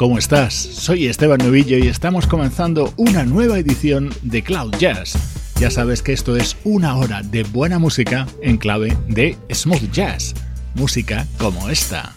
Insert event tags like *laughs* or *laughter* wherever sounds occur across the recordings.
¿Cómo estás? Soy Esteban Novillo y estamos comenzando una nueva edición de Cloud Jazz. Ya sabes que esto es una hora de buena música en clave de smooth jazz, música como esta.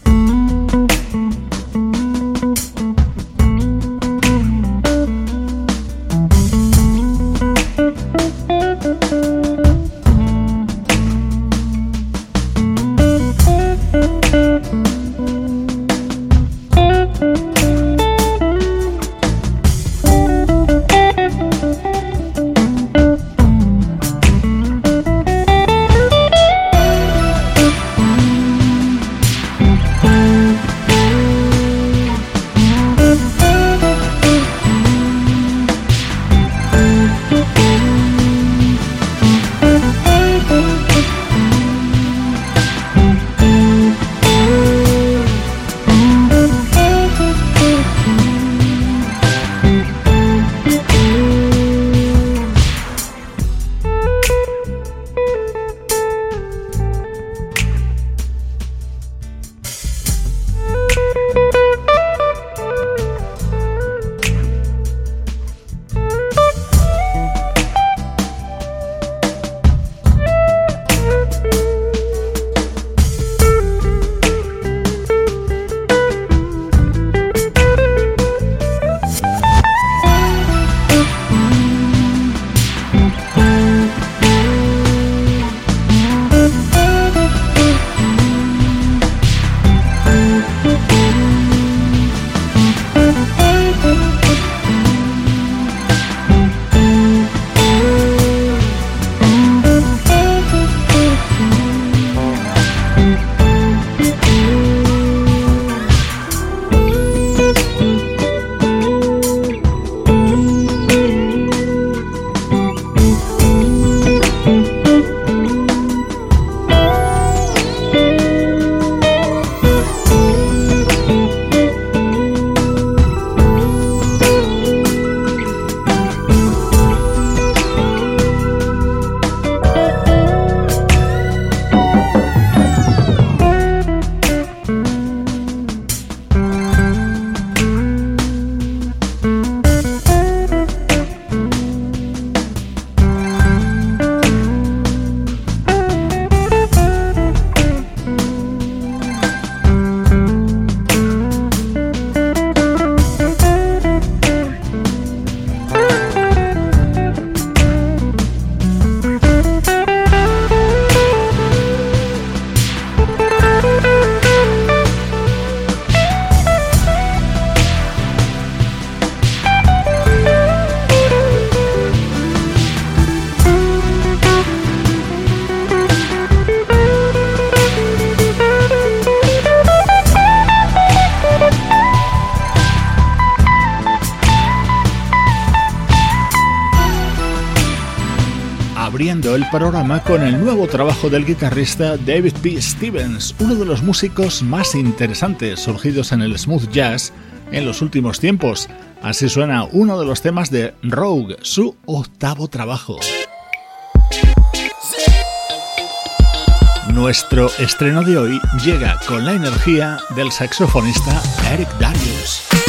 Programa con el nuevo trabajo del guitarrista David P. Stevens, uno de los músicos más interesantes surgidos en el smooth jazz en los últimos tiempos. Así suena uno de los temas de Rogue, su octavo trabajo. Nuestro estreno de hoy llega con la energía del saxofonista Eric Darius.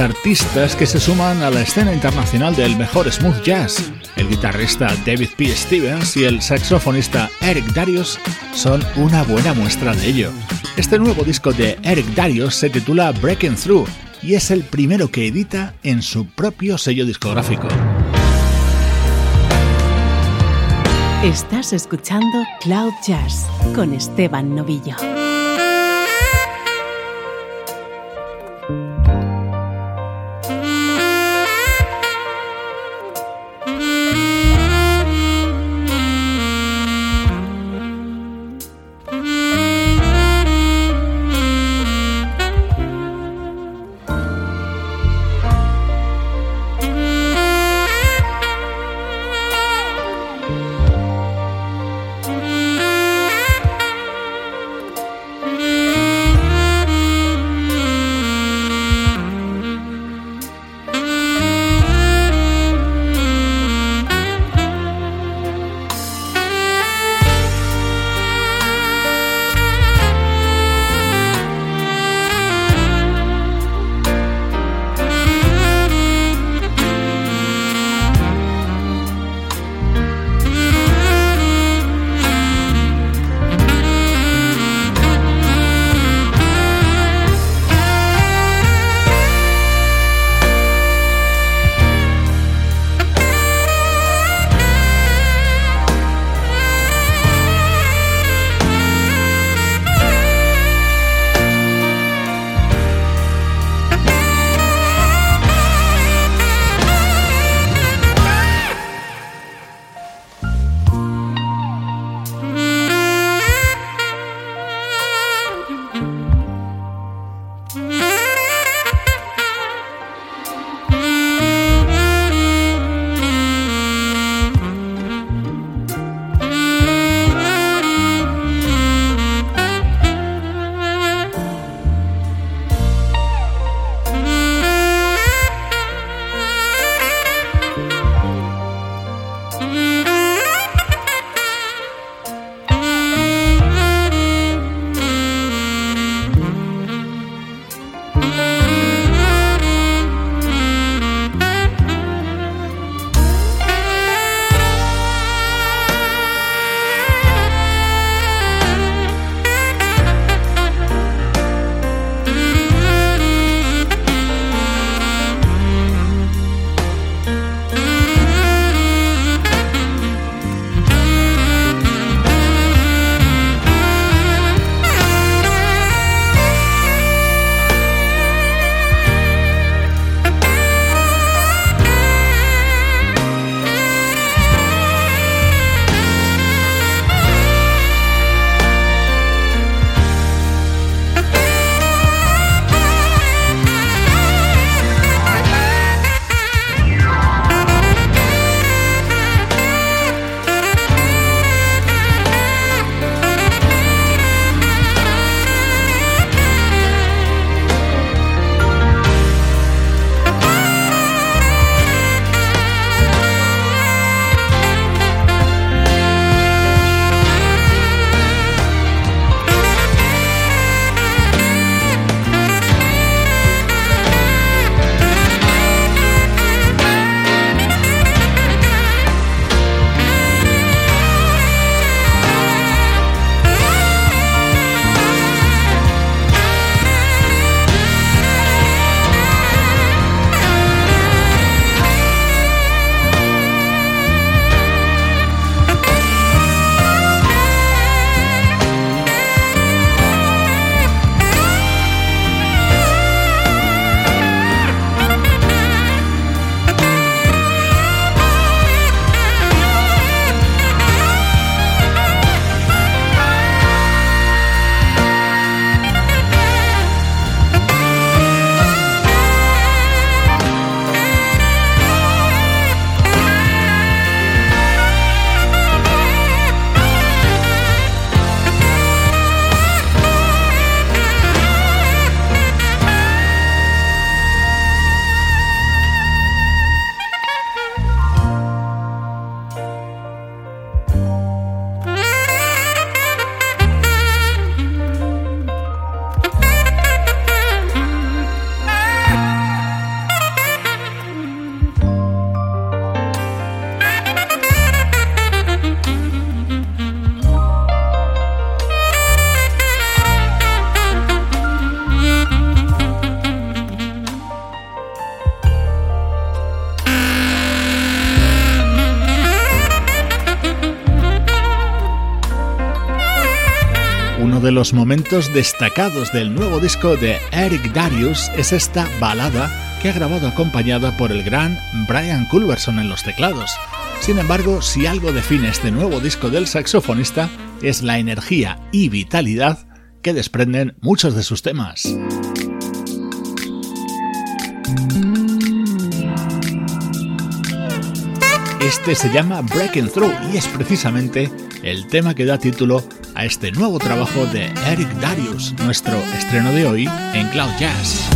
Artistas que se suman a la escena internacional del mejor smooth jazz. El guitarrista David P. Stevens y el saxofonista Eric Darius son una buena muestra de ello. Este nuevo disco de Eric Darius se titula Breaking Through y es el primero que edita en su propio sello discográfico. Estás escuchando Cloud Jazz con Esteban Novillo. Destacados del nuevo disco de Eric Darius es esta balada que ha grabado acompañada por el gran Brian Culverson en los teclados. Sin embargo, si algo define este nuevo disco del saxofonista es la energía y vitalidad que desprenden muchos de sus temas. Este se llama Breaking Through y es precisamente el tema que da título a este nuevo trabajo de Eric Darius, nuestro estreno de hoy en Cloud Jazz.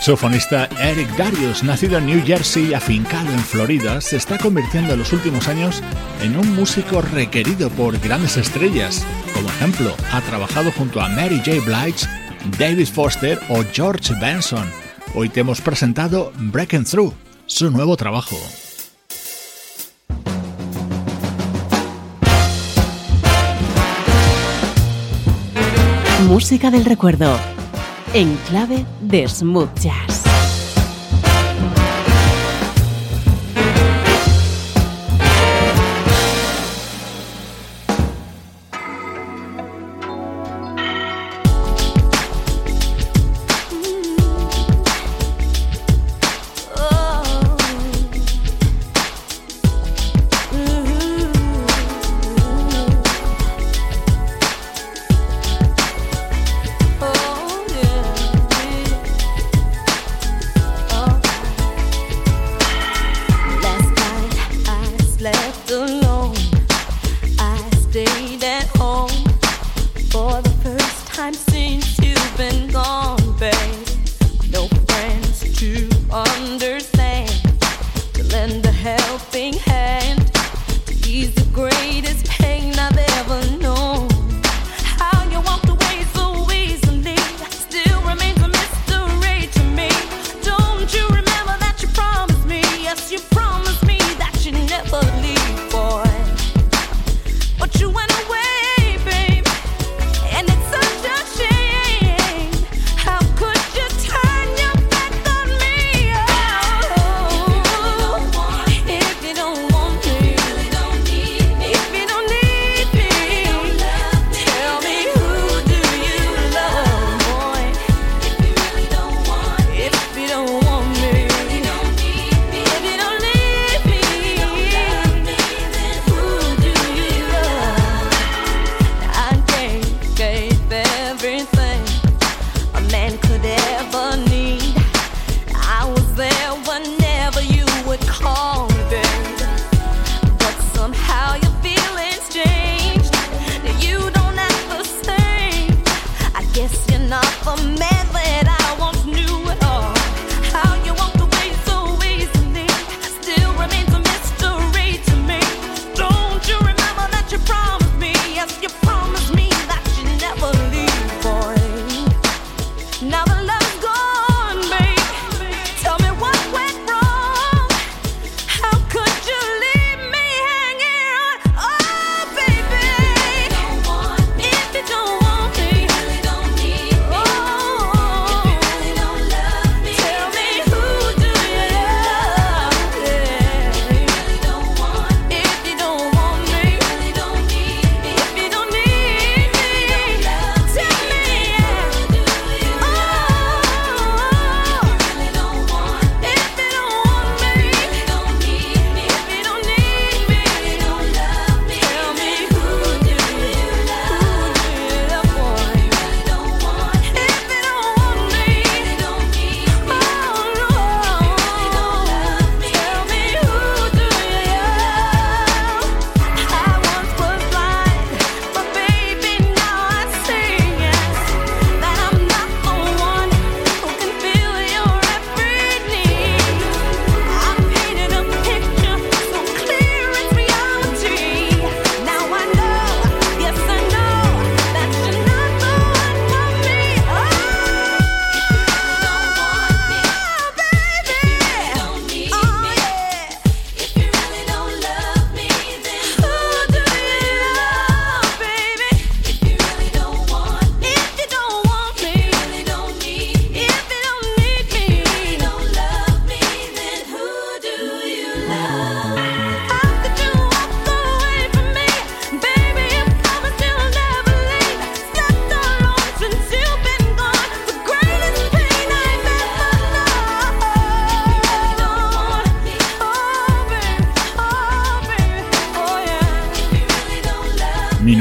Saxofonista Eric Darius, nacido en New Jersey y afincado en Florida, se está convirtiendo en los últimos años en un músico requerido por grandes estrellas. Como ejemplo, ha trabajado junto a Mary J. Blige, David Foster o George Benson. Hoy te hemos presentado Breaking Through, su nuevo trabajo. Música del recuerdo en clave de smooth jazz.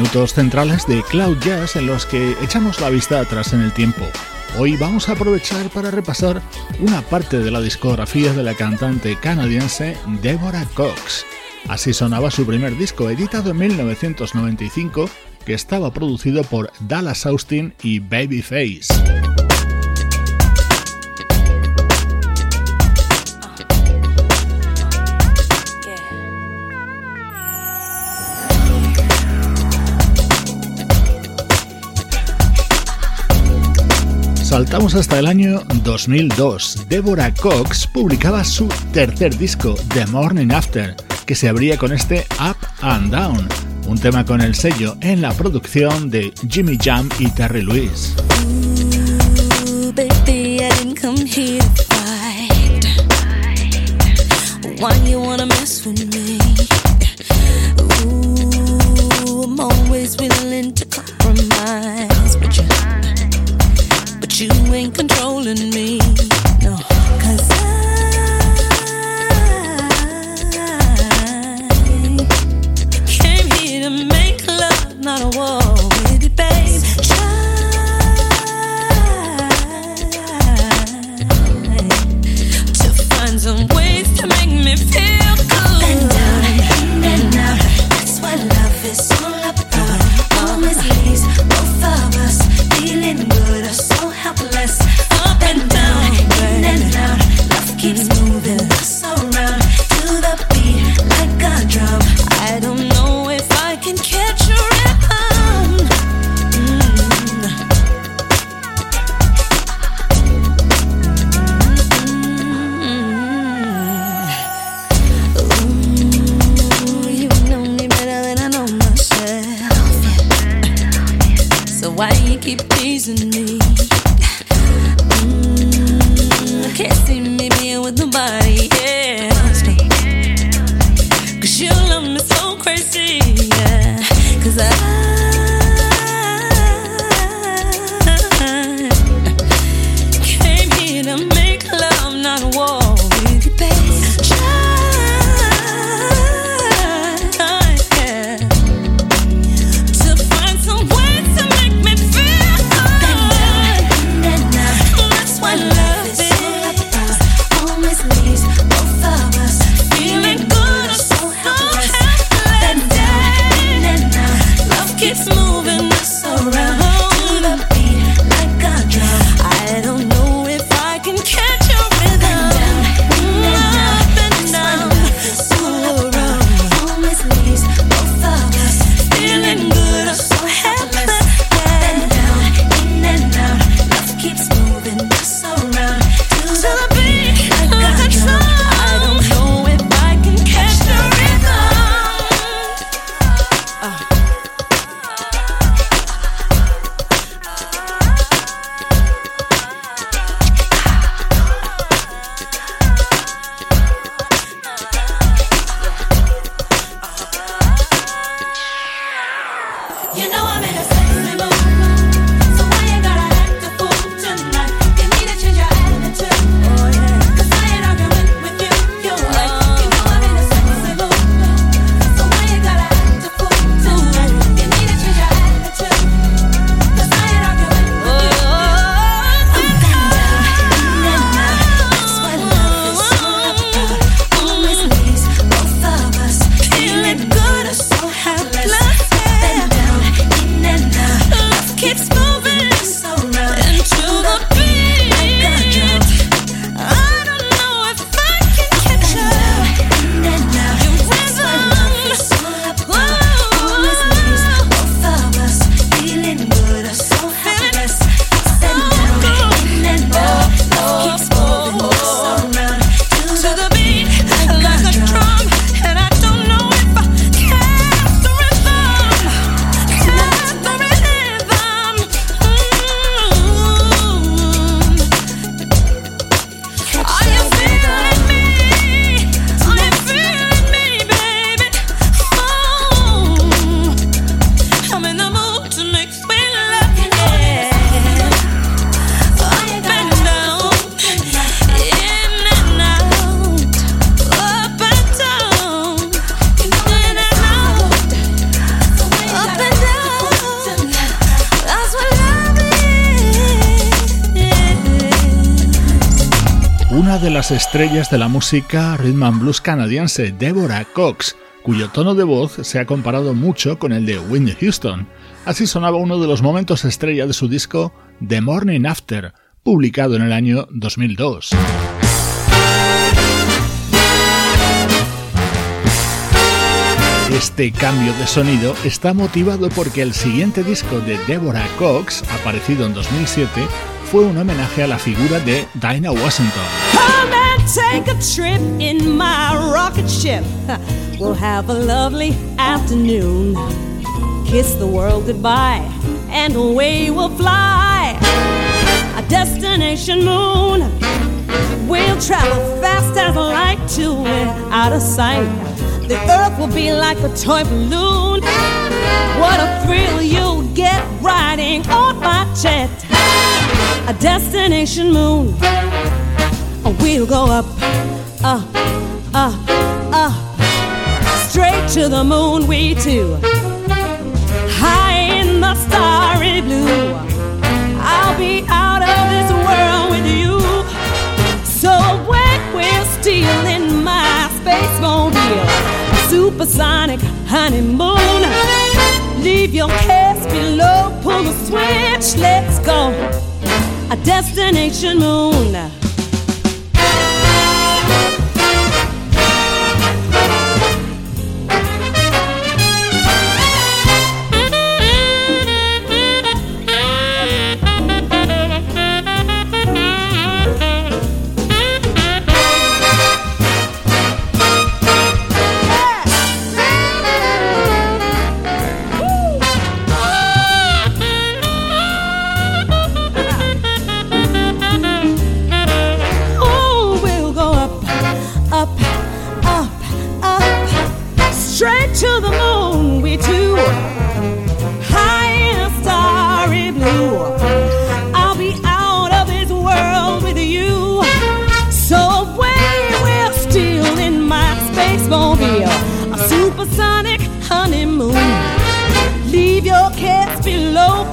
Centrales de Cloud Jazz en los que echamos la vista atrás en el tiempo. Hoy vamos a aprovechar para repasar una parte de la discografía de la cantante canadiense Deborah Cox. Así sonaba su primer disco, editado en 1995, que estaba producido por Dallas Austin y Babyface. Saltamos hasta el año 2002. Deborah Cox publicaba su tercer disco, The Morning After, que se abría con este Up and Down, un tema con el sello en la producción de Jimmy Jam y Terry Lewis. You ain't controlling me. Estrellas de la música rhythm and blues canadiense, Deborah Cox, cuyo tono de voz se ha comparado mucho con el de Whitney Houston. Así sonaba uno de los momentos estrella de su disco The Morning After, publicado en el año 2002. Este cambio de sonido está motivado porque el siguiente disco de Deborah Cox, aparecido en 2007, fue un homenaje a la figura de Dinah Washington. Come and take a trip in my rocket ship. *laughs* We'll have a lovely afternoon. Kiss the world goodbye, and away we'll fly. A destination moon. We'll travel fast as light to out of sight. The earth will be like a toy balloon. What a thrill you'll get riding on my jet a destination moon. We'll go up, up, up, up, straight to the moon, we two. High in the starry blue, I'll be out of this world with you. So when we're stealing my space mobile, supersonic honeymoon, leave your cares below, pull the switch, let's go a destination moon.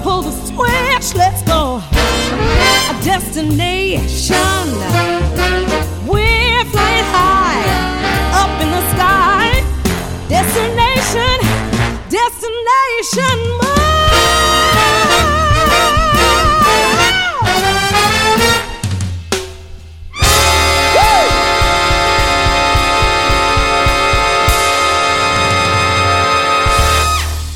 Pull the switch, let's go. A destination. We're flying high up in the sky. Destination, destination.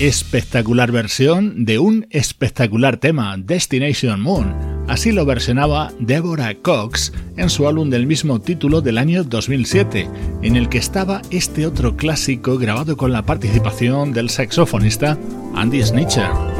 Espectacular versión de un espectacular tema, Destination Moon. Así lo versionaba Deborah Cox en su álbum del mismo título del año 2007, en el que estaba este otro clásico grabado con la participación del saxofonista Andy Snitcher.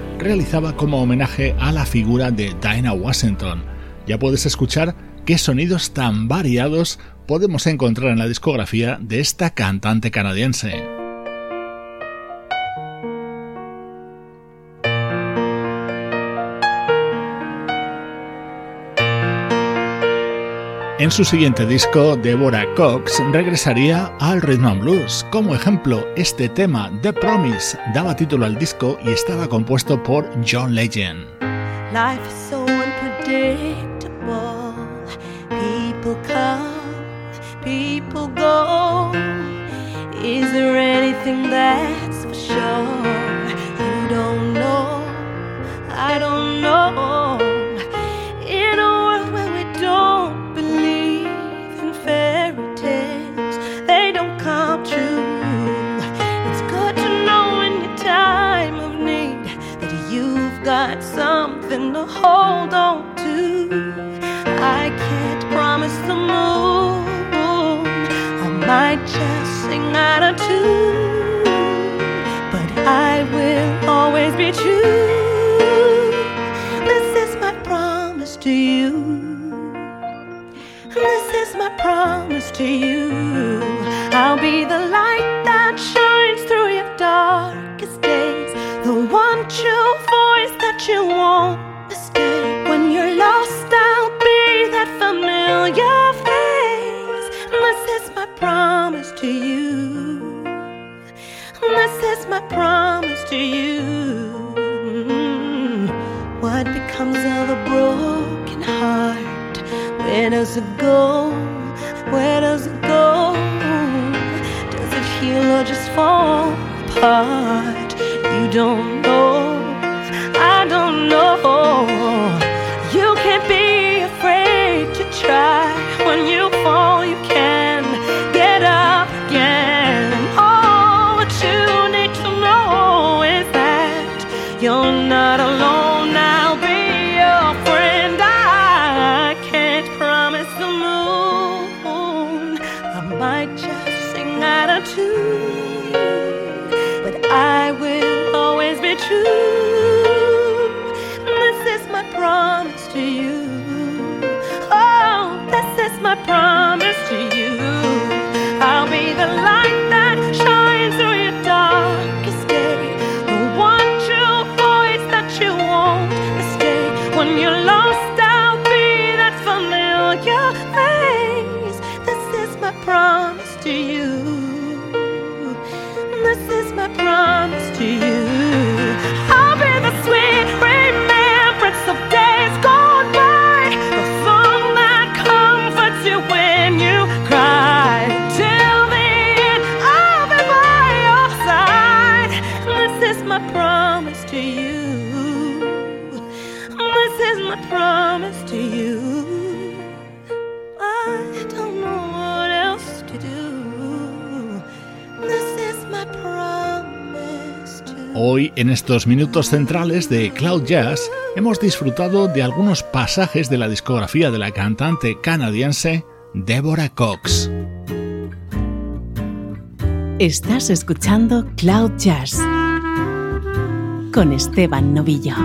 realizaba como homenaje a la figura de Dinah Washington. Ya puedes escuchar qué sonidos tan variados podemos encontrar en la discografía de esta cantante canadiense. En su siguiente disco, Deborah Cox regresaría al rhythm and blues. Como ejemplo, este tema, The Promise, daba título al disco y estaba compuesto por John Legend. Life is so unpredictable. People come, people go. Is there anything that's for sure? You don't know, I don't know. To hold on to. I can't promise the moon, I might just sing out of tune, but I will always be true. This is my promise to you. This is my promise to you. I'll be the light that shines through your darkest days, the one true voice that you won't promise to you. Mm-hmm. What becomes of a broken heart? Where does it go? Where does it go? Does it heal or just fall apart? You don't know. I don't know. You can't be afraid to try. When you fall, En estos minutos centrales de Cloud Jazz, hemos disfrutado de algunos pasajes de la discografía de la cantante canadiense Deborah Cox. Estás escuchando Cloud Jazz con Esteban Novillo.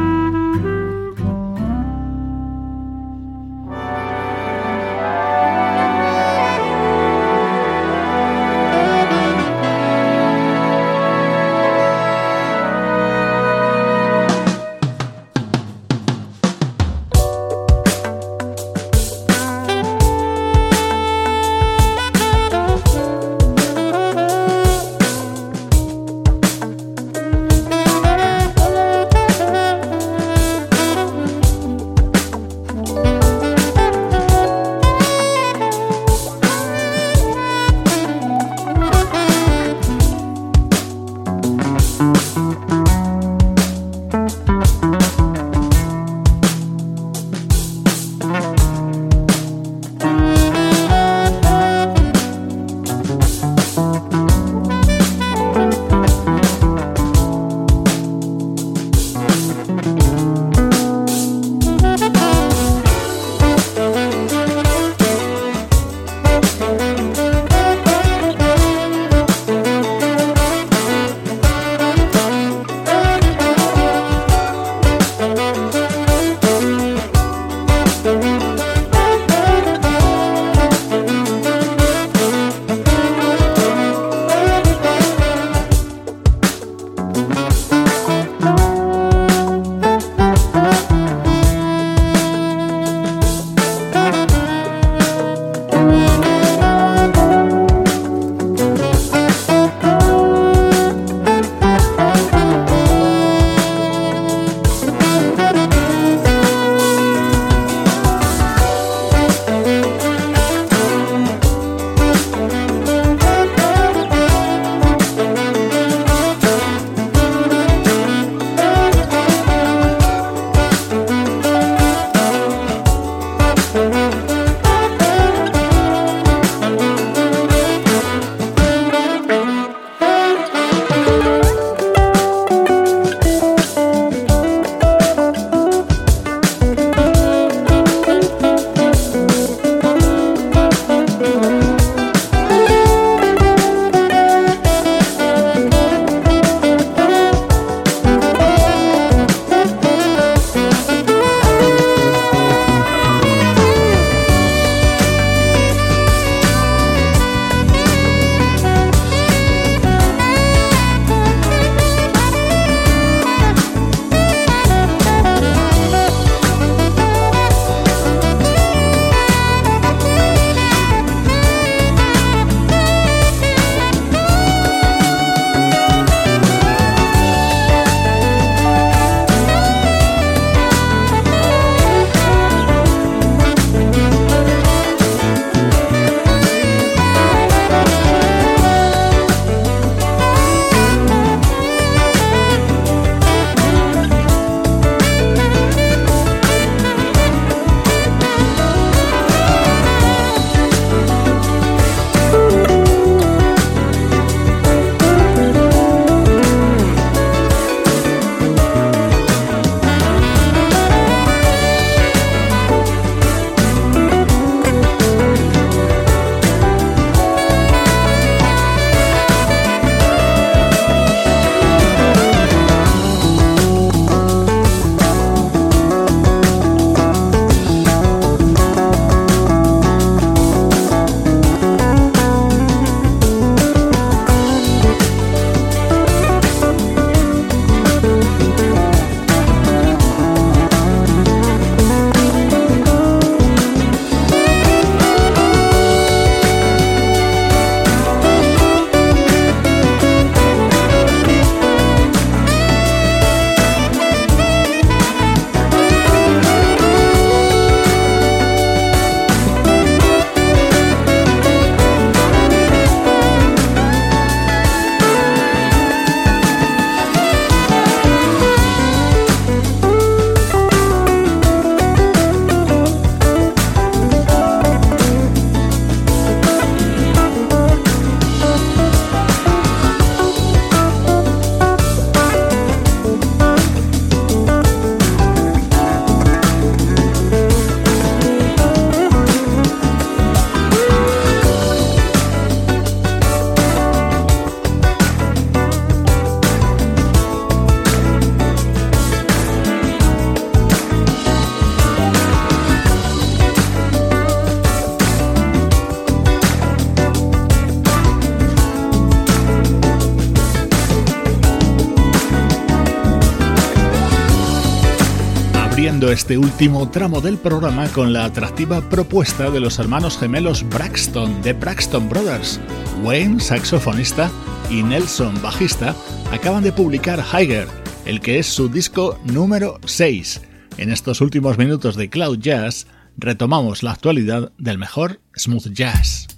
Este último tramo del programa con la atractiva propuesta de los hermanos gemelos Braxton de Braxton Brothers. Wayne, saxofonista, y Nelson, bajista, acaban de publicar Higher, el que es su disco número 6. En estos últimos minutos de Cloud Jazz retomamos la actualidad del mejor smooth jazz.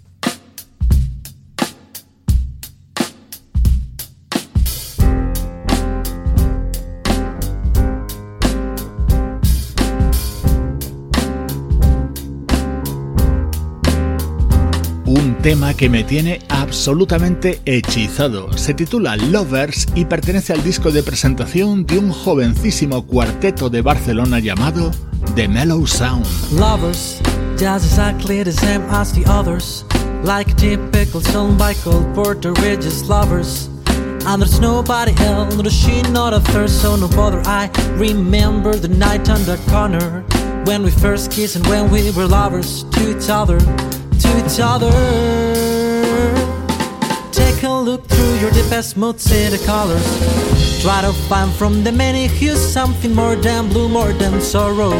Tema que me tiene absolutamente hechizado. Se titula Lovers y pertenece al disco de presentación de un jovencísimo cuarteto de Barcelona llamado The Mellow Sound. Lovers, just exactly the same as the others. Like song by called Porter Ridges Lovers. And there's nobody else, not a she, not a thirst, so no bother. I remember the night on the corner when we first kissed and when we were lovers to each other to each other. Take a look through your deepest mood, see the colors. Try to find from the many hues something more than blue, more than sorrow.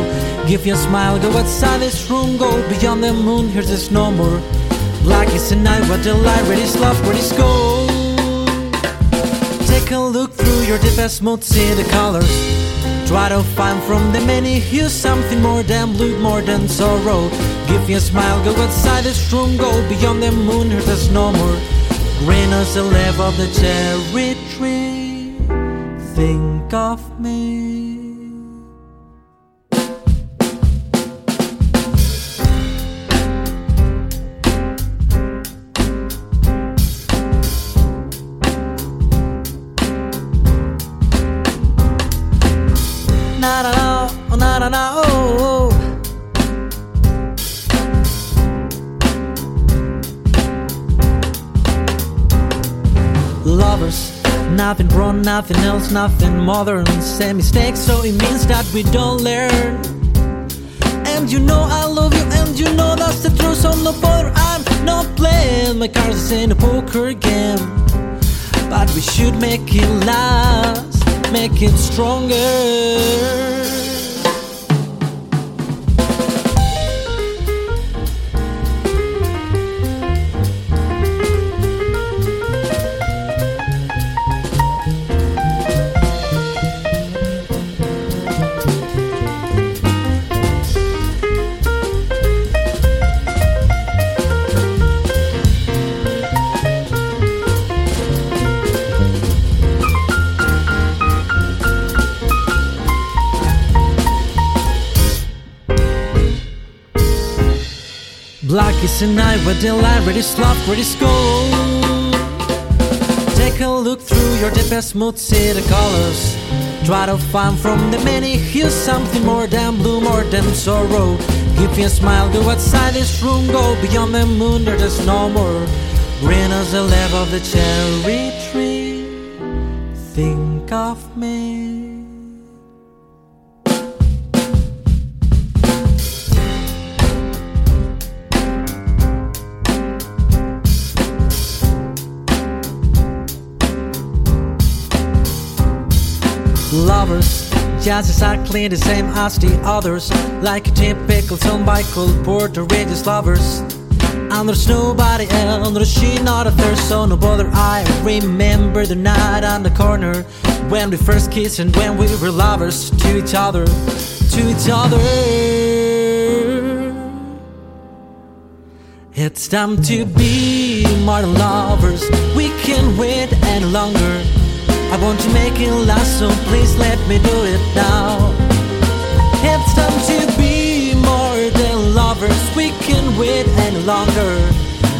Give you a smile, go outside this room, go beyond the moon. Here's this no more. Black is the night, what the light, where is love, where is gold. Take a look through your deepest mood, see the colors. Try to find from the many hues something more than blue, more than sorrow. Give me a smile, go outside this room, go beyond the moon, here there's no more. Green as the leaf of the cherry tree. Think of me. Nothing wrong, nothing else, nothing modern. Same mistakes, so it means that we don't learn. And you know I love you, and you know that's the truth. So no bother, I'm not playing my cards in a poker game. But we should make it last, make it stronger. Is the night where the light ready slop, ready gold. Take a look through your deepest mood, see the colors. Try to find from the many hues something more than blue, more than sorrow. Give me a smile, go outside this room, go beyond the moon, there's no more. Green as the leaf of the cherry tree. Think of me. Just exactly the same as the others. Like a typical song by Cole Porter Ridges lovers. And there's nobody else, she not a third, So no bother, I remember the night on the corner When we first kissed and when we were lovers To each other, to each other. It's time to be more lovers. We can't wait any longer I want to make it last, so please let me do it now. It's time to be more than lovers, we can wait any longer.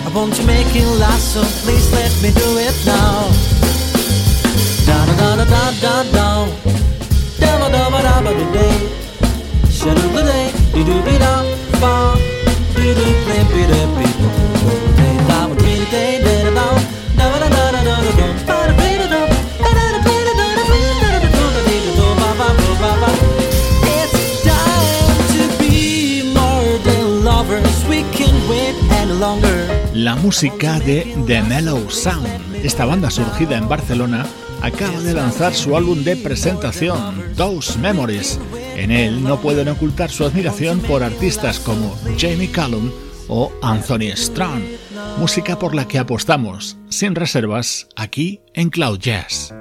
I want to make it last, so please let me do it now. Da da da da da da da. Da da da da da da da da. Shut up the day, do do be da, ba, do do play, be da, be da, da da da da da da. La música de The Mellow Sound. Esta banda surgida en Barcelona acaba de lanzar su álbum de presentación, Those Memories, En él no pueden ocultar su admiración por artistas como Jamie Callum o Anthony Strong, música por la que apostamos sin reservas aquí en Cloud Jazz.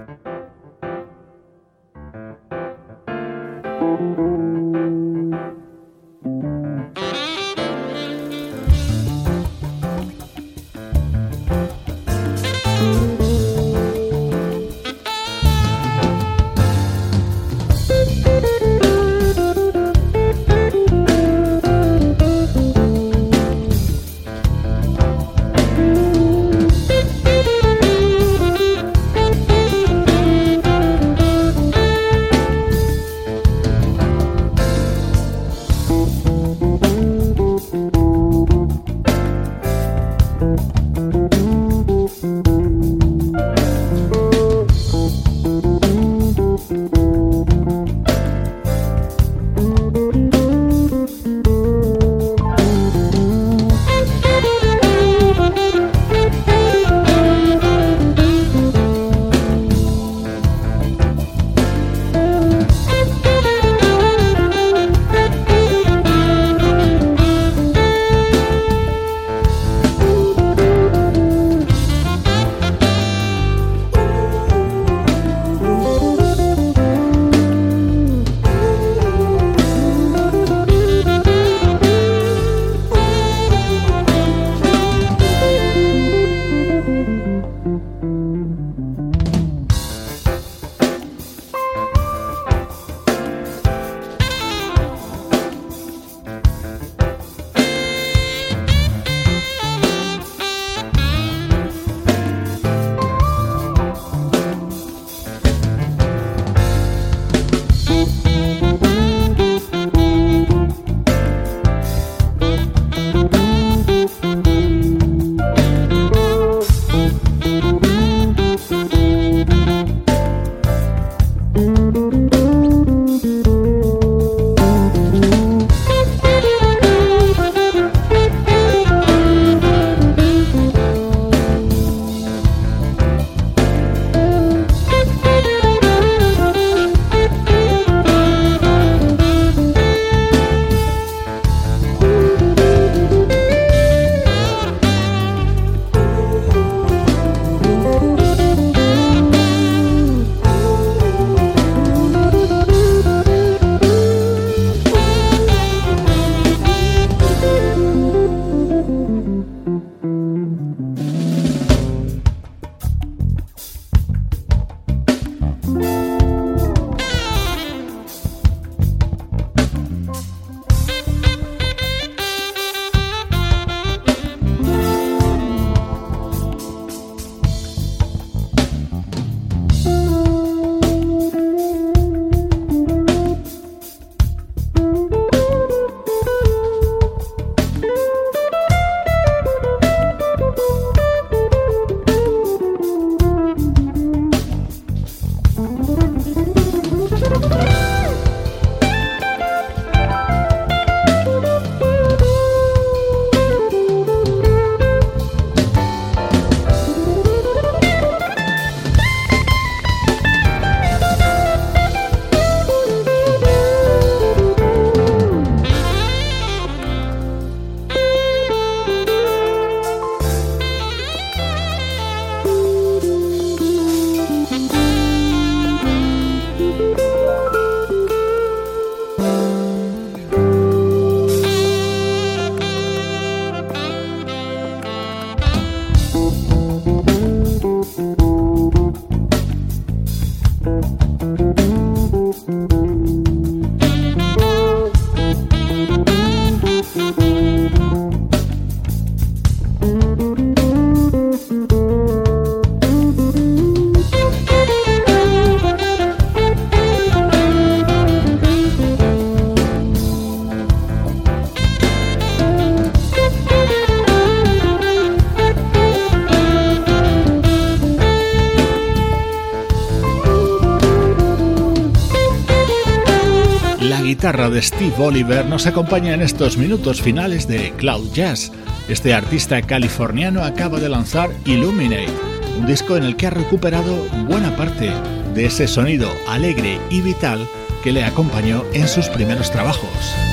Steve Oliver nos acompaña en estos minutos finales de Cloud Jazz. Este artista californiano acaba de lanzar Illuminate, un disco en el que ha recuperado buena parte de ese sonido alegre y vital que le acompañó en sus primeros trabajos.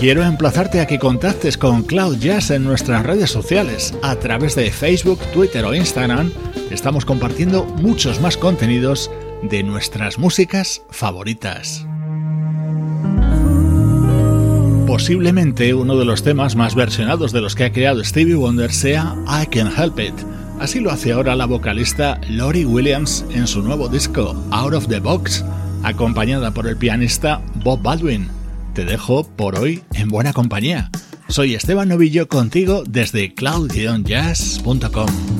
Quiero emplazarte a que contactes con Cloud Jazz en nuestras redes sociales. A través de Facebook, Twitter o Instagram estamos compartiendo muchos más contenidos de nuestras músicas favoritas. Posiblemente uno de los temas más versionados de los que ha creado Stevie Wonder sea I Can Help It. Así lo hace ahora la vocalista Lori Williams en su nuevo disco Out of the Box, acompañada por el pianista Bob Baldwin. Te dejo por hoy en buena compañía. Soy Esteban Novillo contigo desde cloud-jazz.com.